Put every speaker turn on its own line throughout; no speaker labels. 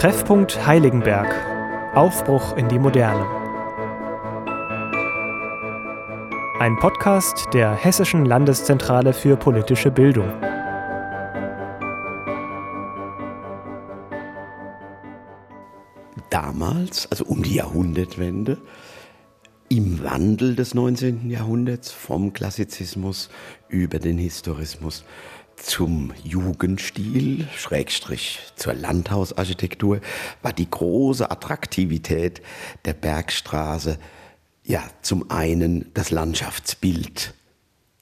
Treffpunkt Heiligenberg. Aufbruch in die Moderne. Ein Podcast der Hessischen Landeszentrale für politische Bildung.
Damals, also um die Jahrhundertwende, im Wandel des 19. Jahrhunderts vom Klassizismus über den Historismus zum Jugendstil, Schrägstrich zur Landhausarchitektur, war die große Attraktivität der Bergstraße ja zum einen das Landschaftsbild,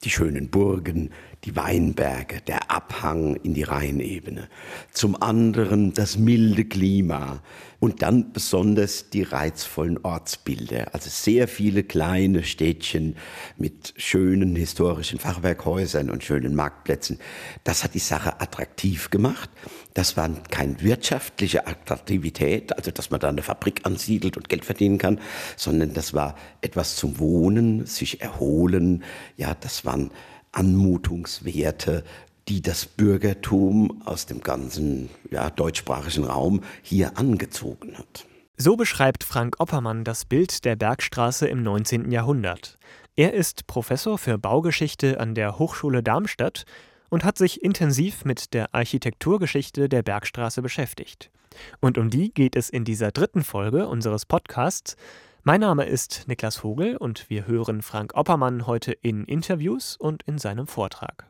die schönen Burgen, die Weinberge, der Abhang in die Rheinebene. Zum anderen das milde Klima und dann besonders die reizvollen Ortsbilder. Also sehr viele kleine Städtchen mit schönen historischen Fachwerkhäusern und schönen Marktplätzen. Das hat die Sache attraktiv gemacht. Das war keine wirtschaftliche Attraktivität, also dass man da eine Fabrik ansiedelt und Geld verdienen kann, sondern das war etwas zum Wohnen, sich erholen. Ja, das waren Anmutungswerte, die das Bürgertum aus dem ganzen ja, deutschsprachigen Raum hier angezogen hat.
So beschreibt Frank Oppermann das Bild der Bergstraße im 19. Jahrhundert. Er ist Professor für Baugeschichte an der Hochschule Darmstadt und hat sich intensiv mit der Architekturgeschichte der Bergstraße beschäftigt. Und um die geht es in dieser dritten Folge unseres Podcasts, mein Name ist Niklas Vogel und wir hören Frank Oppermann heute in Interviews und in seinem Vortrag.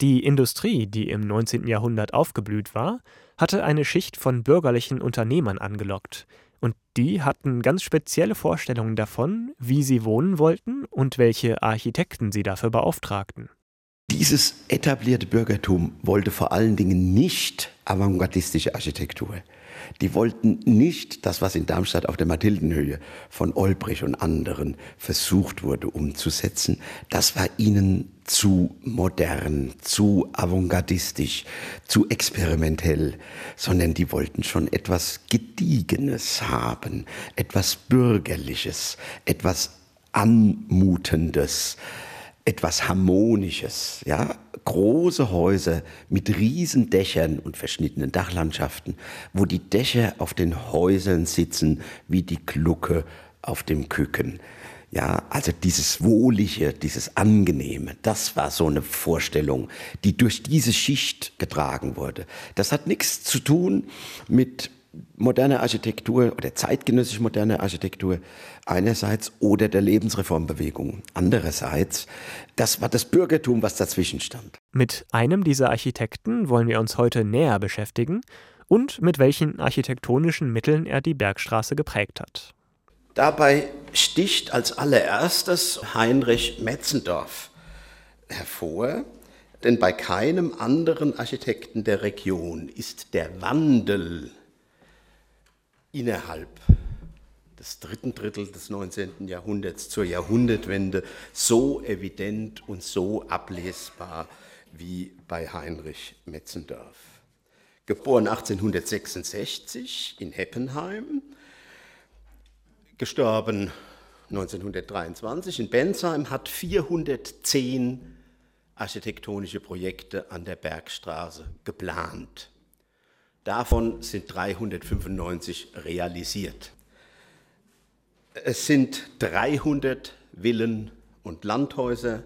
Die Industrie, die im 19. Jahrhundert aufgeblüht war, hatte eine Schicht von bürgerlichen Unternehmern angelockt, und die hatten ganz spezielle Vorstellungen davon, wie sie wohnen wollten und welche Architekten sie dafür beauftragten.
Dieses etablierte Bürgertum wollte vor allen Dingen nicht avantgardistische Architektur. Die wollten nicht das, was in Darmstadt auf der Mathildenhöhe von Olbrich und anderen versucht wurde umzusetzen. Das war ihnen zu modern, zu avantgardistisch, zu experimentell, sondern die wollten schon etwas Gediegenes haben, etwas Bürgerliches, etwas Anmutendes etwas Harmonisches, ja, große Häuser mit riesen Dächern und verschnittenen Dachlandschaften, wo die Dächer auf den Häusern sitzen wie die Glucke auf dem Küken. Ja, also dieses Wohlige, dieses Angenehme, das war so eine Vorstellung, die durch diese Schicht getragen wurde. Das hat nichts zu tun mit moderne Architektur oder zeitgenössisch moderne Architektur einerseits oder der Lebensreformbewegung andererseits. Das war das Bürgertum, was dazwischen stand.
Mit einem dieser Architekten wollen wir uns heute näher beschäftigen und mit welchen architektonischen Mitteln er die Bergstraße geprägt hat.
Dabei sticht als allererstes Heinrich Metzendorf hervor, denn bei keinem anderen Architekten der Region ist der Wandel innerhalb des dritten Drittels des 19. Jahrhunderts zur Jahrhundertwende so evident und so ablesbar wie bei Heinrich Metzendorf. Geboren 1866 in Heppenheim, gestorben 1923 in Bensheim, hat 410 architektonische Projekte an der Bergstraße geplant. Davon sind 395 realisiert. Es sind 300 Villen und Landhäuser,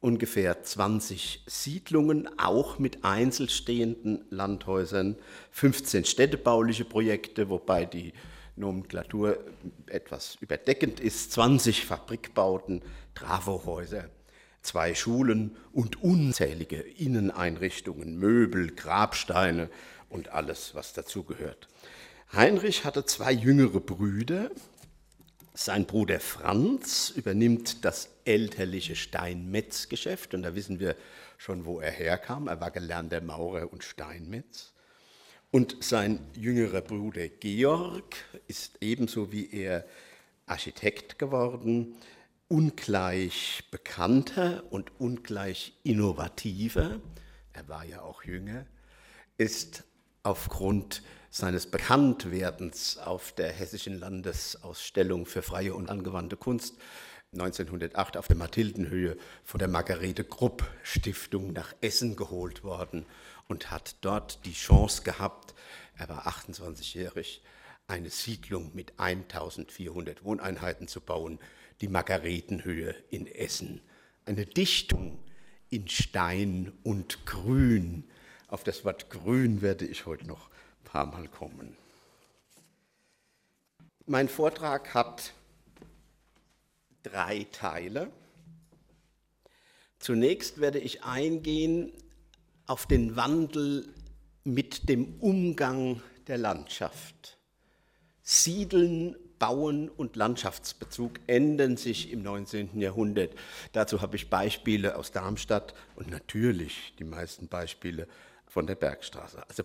ungefähr 20 Siedlungen, auch mit einzelstehenden Landhäusern, 15 städtebauliche Projekte, wobei die Nomenklatur etwas überdeckend ist, 20 Fabrikbauten, Travohäuser, zwei Schulen und unzählige Inneneinrichtungen, Möbel, Grabsteine und alles, was dazugehört. Heinrich hatte zwei jüngere Brüder. Sein Bruder Franz übernimmt das elterliche Steinmetzgeschäft und da wissen wir schon, wo er herkam. Er war gelernter Maurer und Steinmetz. Und sein jüngerer Bruder Georg ist ebenso wie er Architekt geworden, ungleich bekannter und ungleich innovativer. Er war ja auch jünger, ist aufgrund seines Bekanntwerdens auf der Hessischen Landesausstellung für freie und angewandte Kunst 1908 auf der Mathildenhöhe von der Margarete Krupp Stiftung nach Essen geholt worden und hat dort die Chance gehabt, er war 28-jährig, eine Siedlung mit 1400 Wohneinheiten zu bauen, die Margaretenhöhe in Essen. Eine Dichtung in Stein und Grün. Auf das Wort Grün werde ich heute noch ein paar Mal kommen. Mein Vortrag hat drei Teile. Zunächst werde ich eingehen auf den Wandel mit dem Umgang der Landschaft. Siedeln, Bauen und Landschaftsbezug ändern sich im 19. Jahrhundert. Dazu habe ich Beispiele aus Darmstadt und natürlich die meisten Beispiele von der Bergstraße. Also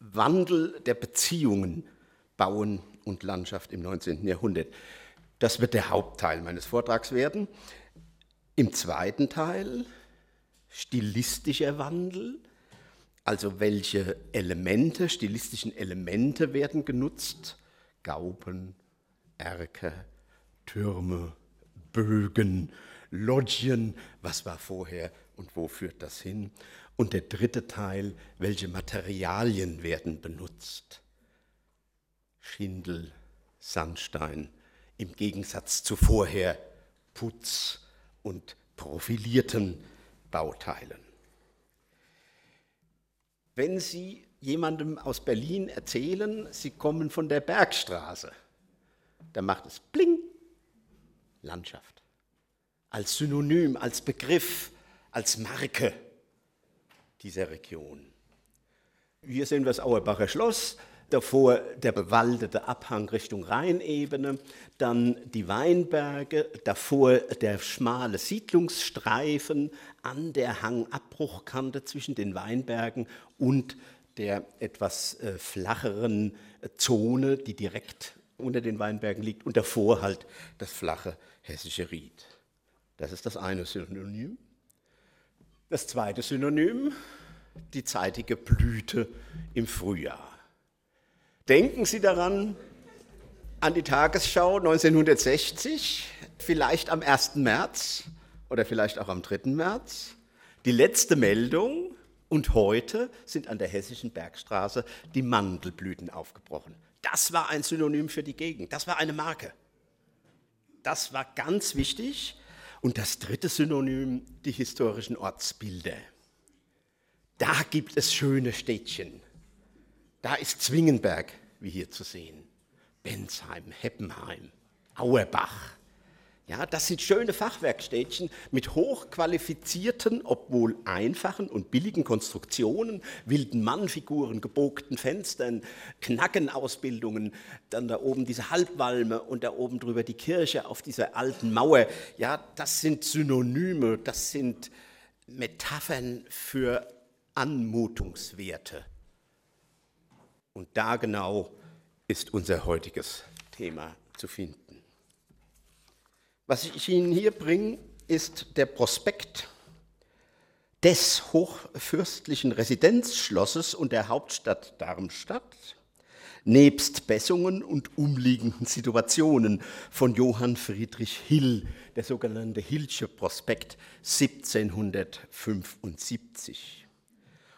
Wandel der Beziehungen, Bauen und Landschaft im 19. Jahrhundert. Das wird der Hauptteil meines Vortrags werden. Im zweiten Teil stilistischer Wandel, also welche Elemente, stilistischen Elemente werden genutzt? Gauben, Erker, Türme, Bögen, Logien, was war vorher und wo führt das hin? Und der dritte Teil, welche Materialien werden benutzt? Schindel, Sandstein, im Gegensatz zu vorher Putz und profilierten Bauteilen. Wenn Sie jemandem aus Berlin erzählen, Sie kommen von der Bergstraße, dann macht es Bling, Landschaft. Als Synonym, als Begriff, als Marke dieser Region. Hier sehen wir das Auerbacher Schloss, davor der bewaldete Abhang Richtung Rheinebene, dann die Weinberge, davor der schmale Siedlungsstreifen an der Hangabbruchkante zwischen den Weinbergen und der etwas äh, flacheren Zone, die direkt unter den Weinbergen liegt und davor halt das flache hessische Ried. Das ist das eine Synonym. Das zweite Synonym, die zeitige Blüte im Frühjahr. Denken Sie daran, an die Tagesschau 1960, vielleicht am 1. März oder vielleicht auch am 3. März. Die letzte Meldung und heute sind an der hessischen Bergstraße die Mandelblüten aufgebrochen. Das war ein Synonym für die Gegend, das war eine Marke. Das war ganz wichtig. Und das dritte Synonym, die historischen Ortsbilder. Da gibt es schöne Städtchen. Da ist Zwingenberg, wie hier zu sehen, Bensheim, Heppenheim, Auerbach. Ja, das sind schöne Fachwerkstädtchen mit hochqualifizierten, obwohl einfachen und billigen Konstruktionen, wilden Mannfiguren, gebogten Fenstern, Knackenausbildungen, dann da oben diese Halbwalme und da oben drüber die Kirche auf dieser alten Mauer. Ja, das sind Synonyme, das sind Metaphern für Anmutungswerte. Und da genau ist unser heutiges Thema zu finden. Was ich Ihnen hier bringe, ist der Prospekt des hochfürstlichen Residenzschlosses und der Hauptstadt Darmstadt, nebst Bessungen und umliegenden Situationen von Johann Friedrich Hill, der sogenannte Hillsche Prospekt 1775.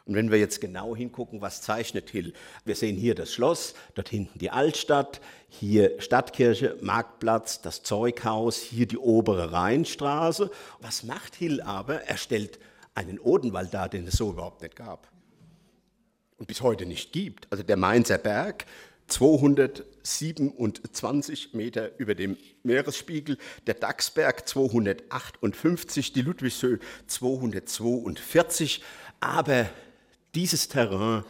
Und wenn wir jetzt genau hingucken, was zeichnet Hill? Wir sehen hier das Schloss, dort hinten die Altstadt, hier Stadtkirche, Marktplatz, das Zeughaus, hier die obere Rheinstraße. Was macht Hill aber? Er stellt einen Odenwald dar, den es so überhaupt nicht gab und bis heute nicht gibt. Also der Mainzer Berg, 227 Meter über dem Meeresspiegel, der Dachsberg 258, die Ludwigshöhe 242, aber dieses Terrain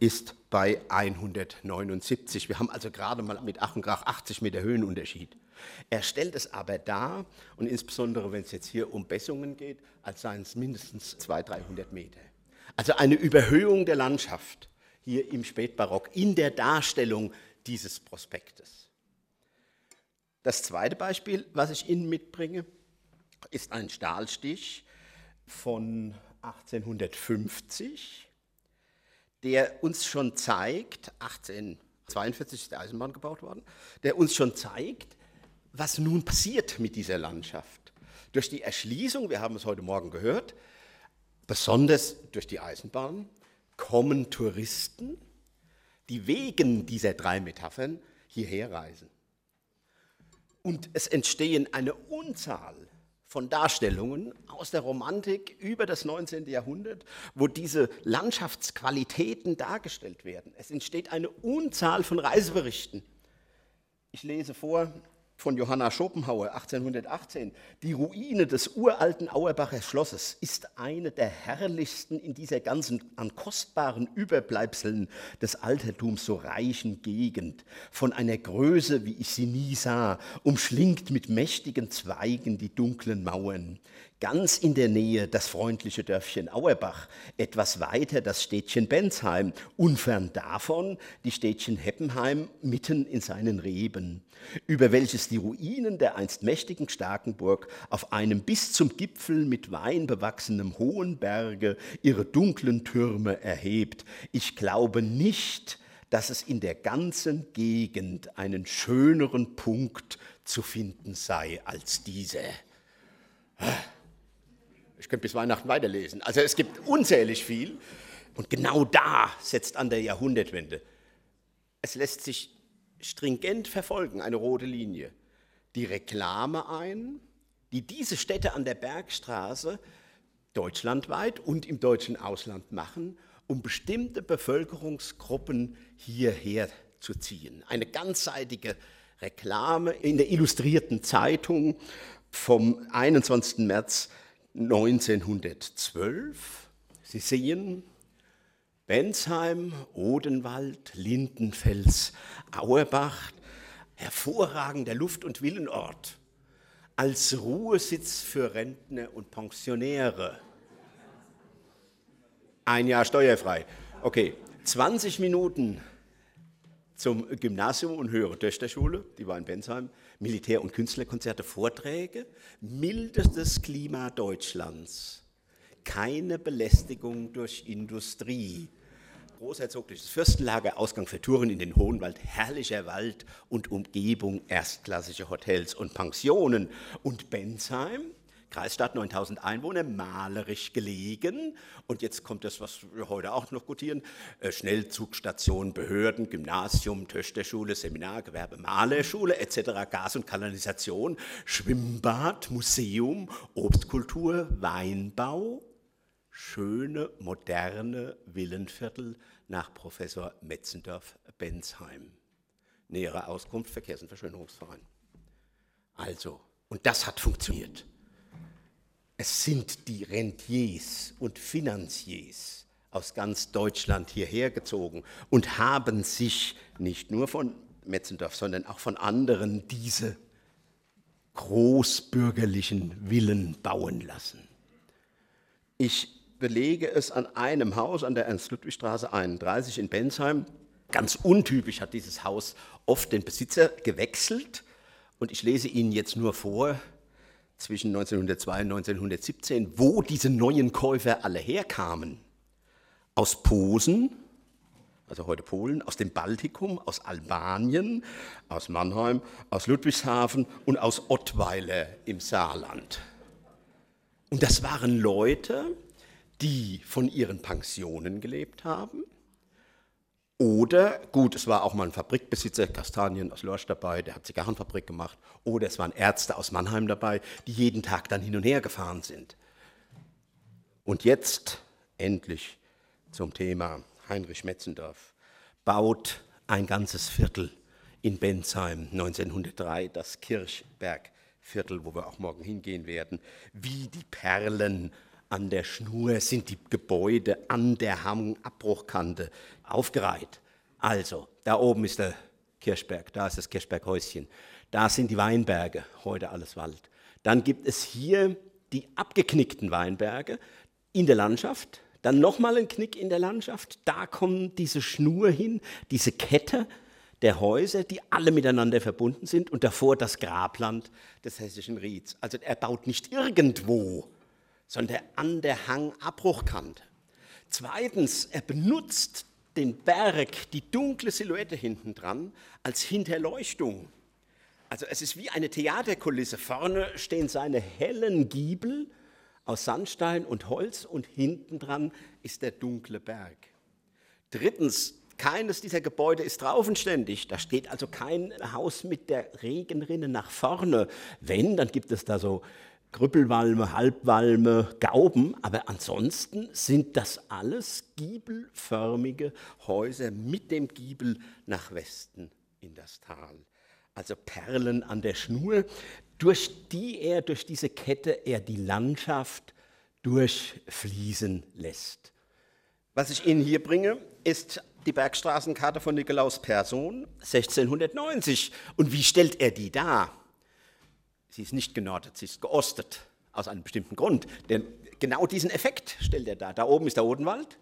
ist bei 179. Wir haben also gerade mal mit Ach und Krach 80 Meter Höhenunterschied. Er stellt es aber dar, und insbesondere wenn es jetzt hier um Bessungen geht, als seien es mindestens 200, 300 Meter. Also eine Überhöhung der Landschaft hier im Spätbarock in der Darstellung dieses Prospektes. Das zweite Beispiel, was ich Ihnen mitbringe, ist ein Stahlstich von 1850 der uns schon zeigt, 1842 ist die Eisenbahn gebaut worden, der uns schon zeigt, was nun passiert mit dieser Landschaft. Durch die Erschließung, wir haben es heute Morgen gehört, besonders durch die Eisenbahn, kommen Touristen, die wegen dieser drei Metaphern hierher reisen. Und es entstehen eine Unzahl von Darstellungen aus der Romantik über das 19. Jahrhundert, wo diese Landschaftsqualitäten dargestellt werden. Es entsteht eine Unzahl von Reiseberichten. Ich lese vor von Johanna Schopenhauer 1818. Die Ruine des uralten Auerbacher Schlosses ist eine der herrlichsten in dieser ganzen an kostbaren Überbleibseln des Altertums so reichen Gegend. Von einer Größe, wie ich sie nie sah, umschlingt mit mächtigen Zweigen die dunklen Mauern. Ganz in der Nähe das freundliche Dörfchen Auerbach, etwas weiter das Städtchen Bensheim, unfern davon die Städtchen Heppenheim mitten in seinen Reben, über welches die Ruinen der einst mächtigen Starkenburg auf einem bis zum Gipfel mit Wein bewachsenen hohen Berge ihre dunklen Türme erhebt. Ich glaube nicht, dass es in der ganzen Gegend einen schöneren Punkt zu finden sei als diese. Ich könnte bis Weihnachten weiterlesen. Also es gibt unzählig viel. Und genau da setzt an der Jahrhundertwende. Es lässt sich stringent verfolgen, eine rote Linie. Die Reklame ein, die diese Städte an der Bergstraße deutschlandweit und im deutschen Ausland machen, um bestimmte Bevölkerungsgruppen hierher zu ziehen. Eine ganzseitige Reklame in der Illustrierten Zeitung vom 21. März 1912. Sie sehen Bensheim, Odenwald, Lindenfels, Auerbach, hervorragender Luft- und Villenort, als Ruhesitz für Rentner und Pensionäre. Ein Jahr steuerfrei. Okay, 20 Minuten zum Gymnasium und höhere Töchterschule, die war in Bensheim, Militär- und Künstlerkonzerte, Vorträge, mildestes Klima Deutschlands, keine Belästigung durch Industrie, großherzogliches Fürstenlager, Ausgang für Touren in den Hohenwald, herrlicher Wald und Umgebung, erstklassige Hotels und Pensionen. Und Bensheim, Kreisstadt 9000 Einwohner, malerisch gelegen. Und jetzt kommt das, was wir heute auch noch gutieren: äh, Schnellzugstation, Behörden, Gymnasium, Töchterschule, Seminar, Gewerbe, Malerschule etc., Gas- und Kanalisation, Schwimmbad, Museum, Obstkultur, Weinbau, schöne, moderne Villenviertel nach Professor Metzendorf-Bensheim. Nähere Auskunft Verkehrs- und Verschönerungsverein. Also, und das hat funktioniert. Es sind die Rentiers und Finanziers aus ganz Deutschland hierher gezogen und haben sich nicht nur von Metzendorf, sondern auch von anderen diese großbürgerlichen Villen bauen lassen. Ich belege es an einem Haus an der Ernst-Ludwig-Straße 31 in Bensheim. Ganz untypisch hat dieses Haus oft den Besitzer gewechselt. Und ich lese Ihnen jetzt nur vor, zwischen 1902 und 1917, wo diese neuen Käufer alle herkamen. Aus Posen, also heute Polen, aus dem Baltikum, aus Albanien, aus Mannheim, aus Ludwigshafen und aus Ottweiler im Saarland. Und das waren Leute, die von ihren Pensionen gelebt haben. Oder, gut, es war auch mal ein Fabrikbesitzer, Kastanien aus Lorsch dabei, der hat Zigarrenfabrik gemacht. Oder es waren Ärzte aus Mannheim dabei, die jeden Tag dann hin und her gefahren sind. Und jetzt endlich zum Thema Heinrich Metzendorf. Baut ein ganzes Viertel in Bensheim 1903, das Kirchbergviertel, wo wir auch morgen hingehen werden, wie die Perlen an der Schnur sind die Gebäude an der Hangabbruchkante aufgereiht. Also, da oben ist der Kirchberg, da ist das Kirchberghäuschen, da sind die Weinberge, heute alles Wald. Dann gibt es hier die abgeknickten Weinberge in der Landschaft, dann nochmal ein Knick in der Landschaft, da kommt diese Schnur hin, diese Kette der Häuser, die alle miteinander verbunden sind und davor das Grabland des hessischen Rieds. Also er baut nicht irgendwo, sondern an der Hangabbruchkante. Zweitens, er benutzt den Berg, die dunkle Silhouette hinten dran, als Hinterleuchtung. Also es ist wie eine Theaterkulisse. Vorne stehen seine hellen Giebel aus Sandstein und Holz und hinten dran ist der dunkle Berg. Drittens, keines dieser Gebäude ist draufenständig. Da steht also kein Haus mit der Regenrinne nach vorne. Wenn, dann gibt es da so Krüppelwalme, Halbwalme, Gauben, aber ansonsten sind das alles giebelförmige Häuser mit dem Giebel nach Westen in das Tal. Also Perlen an der Schnur, durch die er, durch diese Kette er die Landschaft durchfließen lässt. Was ich Ihnen hier bringe, ist die Bergstraßenkarte von Nikolaus Persson 1690. Und wie stellt er die dar? Sie ist nicht genordet, sie ist geostet, aus einem bestimmten Grund. Denn genau diesen Effekt stellt er dar. Da oben ist der Odenwald,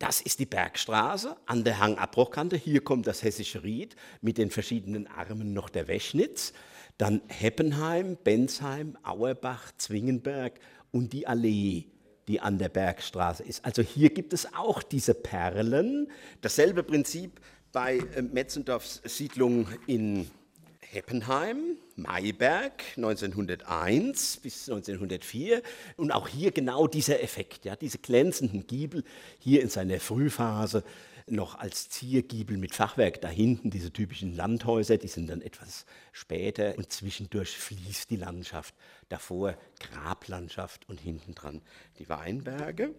das ist die Bergstraße an der Hangabbruchkante. Hier kommt das Hessische Ried mit den verschiedenen Armen noch der Weschnitz. Dann Heppenheim, Bensheim, Auerbach, Zwingenberg und die Allee, die an der Bergstraße ist. Also hier gibt es auch diese Perlen. Dasselbe Prinzip bei äh, Metzendorfs Siedlung in Heppenheim, Mayberg 1901 bis 1904 und auch hier genau dieser Effekt, ja, diese glänzenden Giebel hier in seiner Frühphase noch als Ziergiebel mit Fachwerk da hinten, diese typischen Landhäuser, die sind dann etwas später und zwischendurch fließt die Landschaft, davor Grablandschaft und hinten dran die Weinberge.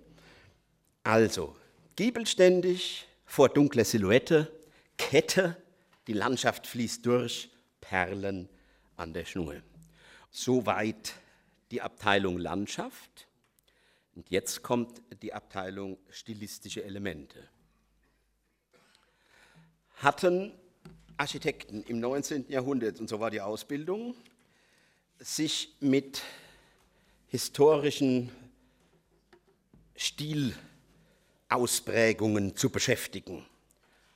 Also giebelständig, vor dunkler Silhouette, Kette, die Landschaft fließt durch, Perlen an der Schnur. Soweit die Abteilung Landschaft. Und jetzt kommt die Abteilung stilistische Elemente. Hatten Architekten im 19. Jahrhundert, und so war die Ausbildung, sich mit historischen Stilausprägungen zu beschäftigen.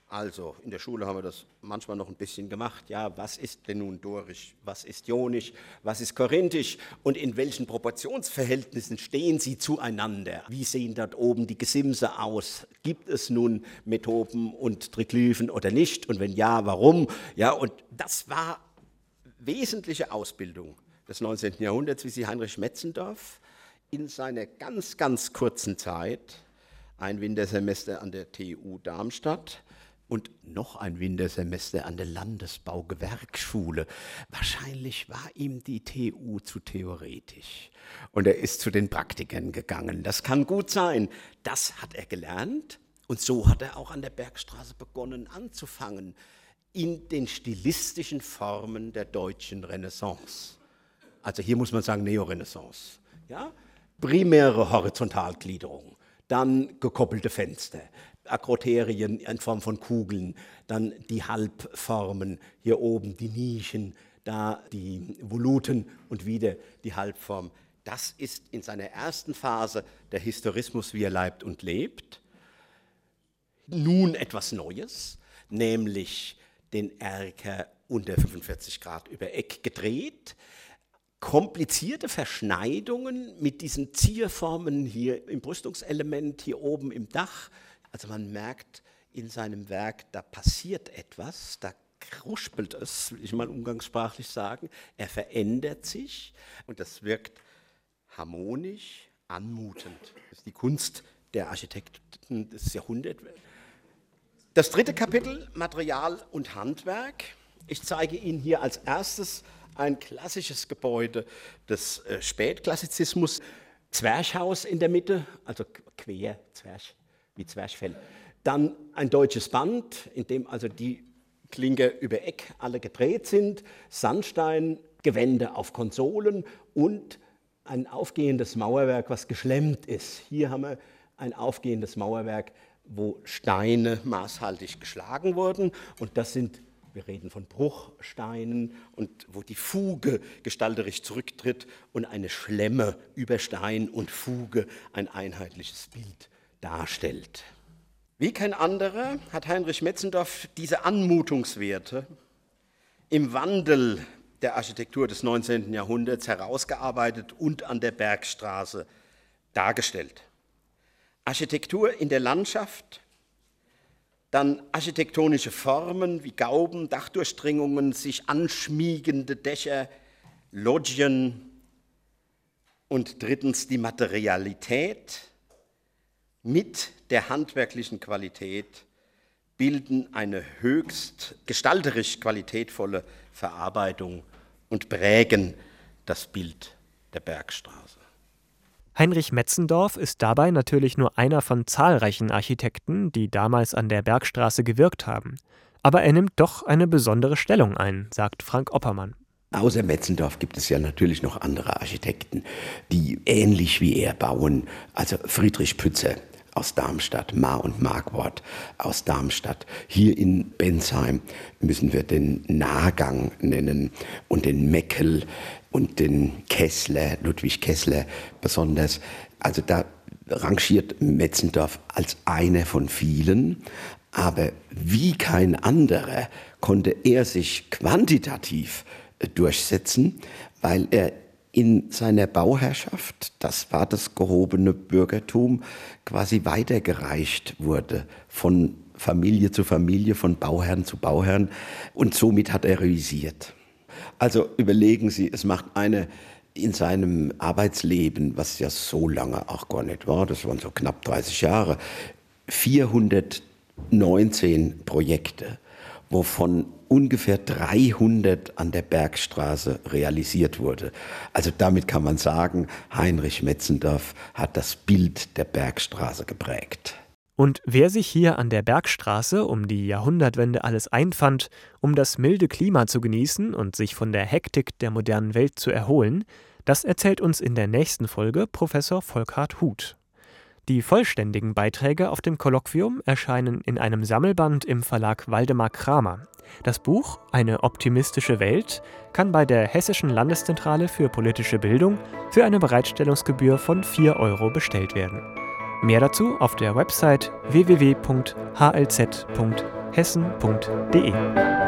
Also in der Schule haben wir das manchmal noch ein bisschen gemacht. Ja, was ist denn nun dorisch? Was ist jonisch? Was ist korinthisch? Und in welchen Proportionsverhältnissen stehen sie zueinander? Wie sehen dort oben die Gesimse aus? Gibt es nun Metopen und Triglyphen oder nicht? Und wenn ja, warum? Ja, und das war wesentliche Ausbildung des 19. Jahrhunderts, wie sie Heinrich Metzendorf in seiner ganz, ganz kurzen Zeit, ein Wintersemester an der TU Darmstadt, und noch ein Wintersemester an der Landesbaugewerkschule. Wahrscheinlich war ihm die TU zu theoretisch und er ist zu den Praktikern gegangen. Das kann gut sein. Das hat er gelernt und so hat er auch an der Bergstraße begonnen anzufangen in den stilistischen Formen der deutschen Renaissance. Also hier muss man sagen Neorenaissance. Ja? Primäre Horizontalgliederung, dann gekoppelte Fenster, Akroterien in Form von Kugeln, dann die Halbformen, hier oben die Nischen, da die Voluten und wieder die Halbform. Das ist in seiner ersten Phase der Historismus, wie er leibt und lebt. Nun etwas Neues, nämlich den Erker unter 45 Grad über Eck gedreht, komplizierte Verschneidungen mit diesen Zierformen hier im Brüstungselement, hier oben im Dach, also man merkt in seinem Werk, da passiert etwas, da kruspelt es, will ich mal umgangssprachlich sagen. Er verändert sich und das wirkt harmonisch, anmutend. Das ist die Kunst der Architekten des Jahrhunderts. Das dritte Kapitel, Material und Handwerk. Ich zeige Ihnen hier als erstes ein klassisches Gebäude des äh, Spätklassizismus. Zwerchhaus in der Mitte, also quer, Zwerch, wie Zwerchfell. Dann ein deutsches Band, in dem also die Klinke über Eck alle gedreht sind, Sandsteingewände auf Konsolen und ein aufgehendes Mauerwerk, was geschlemmt ist. Hier haben wir ein aufgehendes Mauerwerk, wo Steine maßhaltig geschlagen wurden und das sind wir reden von Bruchsteinen und wo die Fuge gestalterisch zurücktritt und eine Schlemme über Stein und Fuge ein einheitliches Bild darstellt. Wie kein anderer hat Heinrich Metzendorf diese Anmutungswerte im Wandel der Architektur des 19. Jahrhunderts herausgearbeitet und an der Bergstraße dargestellt. Architektur in der Landschaft, Dann architektonische Formen wie Gauben, Dachdurchdringungen, sich anschmiegende Dächer, Loggien. Und drittens die Materialität mit der handwerklichen Qualität bilden eine höchst gestalterisch qualitätvolle Verarbeitung und prägen das Bild der Bergstraße.
Heinrich Metzendorf ist dabei natürlich nur einer von zahlreichen Architekten, die damals an der Bergstraße gewirkt haben. Aber er nimmt doch eine besondere Stellung ein, sagt Frank Oppermann.
Außer Metzendorf gibt es ja natürlich noch andere Architekten, die ähnlich wie er bauen. Also Friedrich Pützer aus Darmstadt, Ma und Marquardt aus Darmstadt. Hier in Bensheim müssen wir den Nahgang nennen und den Meckel und den Kessler, Ludwig Kessler besonders. Also da rangiert Metzendorf als einer von vielen. Aber wie kein anderer konnte er sich quantitativ durchsetzen, weil er in seiner Bauherrschaft, das war das gehobene Bürgertum, quasi weitergereicht wurde von Familie zu Familie, von Bauherrn zu Bauherrn und somit hat er realisiert. Also überlegen Sie, es macht eine in seinem Arbeitsleben, was ja so lange auch gar nicht war, das waren so knapp 30 Jahre, 419 Projekte, wovon ungefähr 300 an der Bergstraße realisiert wurde. Also damit kann man sagen, Heinrich Metzendorf hat das Bild der Bergstraße geprägt.
Und wer sich hier an der Bergstraße um die Jahrhundertwende alles einfand, um das milde Klima zu genießen und sich von der Hektik der modernen Welt zu erholen, das erzählt uns in der nächsten Folge Professor Volkhard Huth. Die vollständigen Beiträge auf dem Kolloquium erscheinen in einem Sammelband im Verlag Waldemar Kramer. Das Buch Eine optimistische Welt kann bei der Hessischen Landeszentrale für politische Bildung für eine Bereitstellungsgebühr von 4 Euro bestellt werden. Mehr dazu auf der Website www.hlz.hessen.de.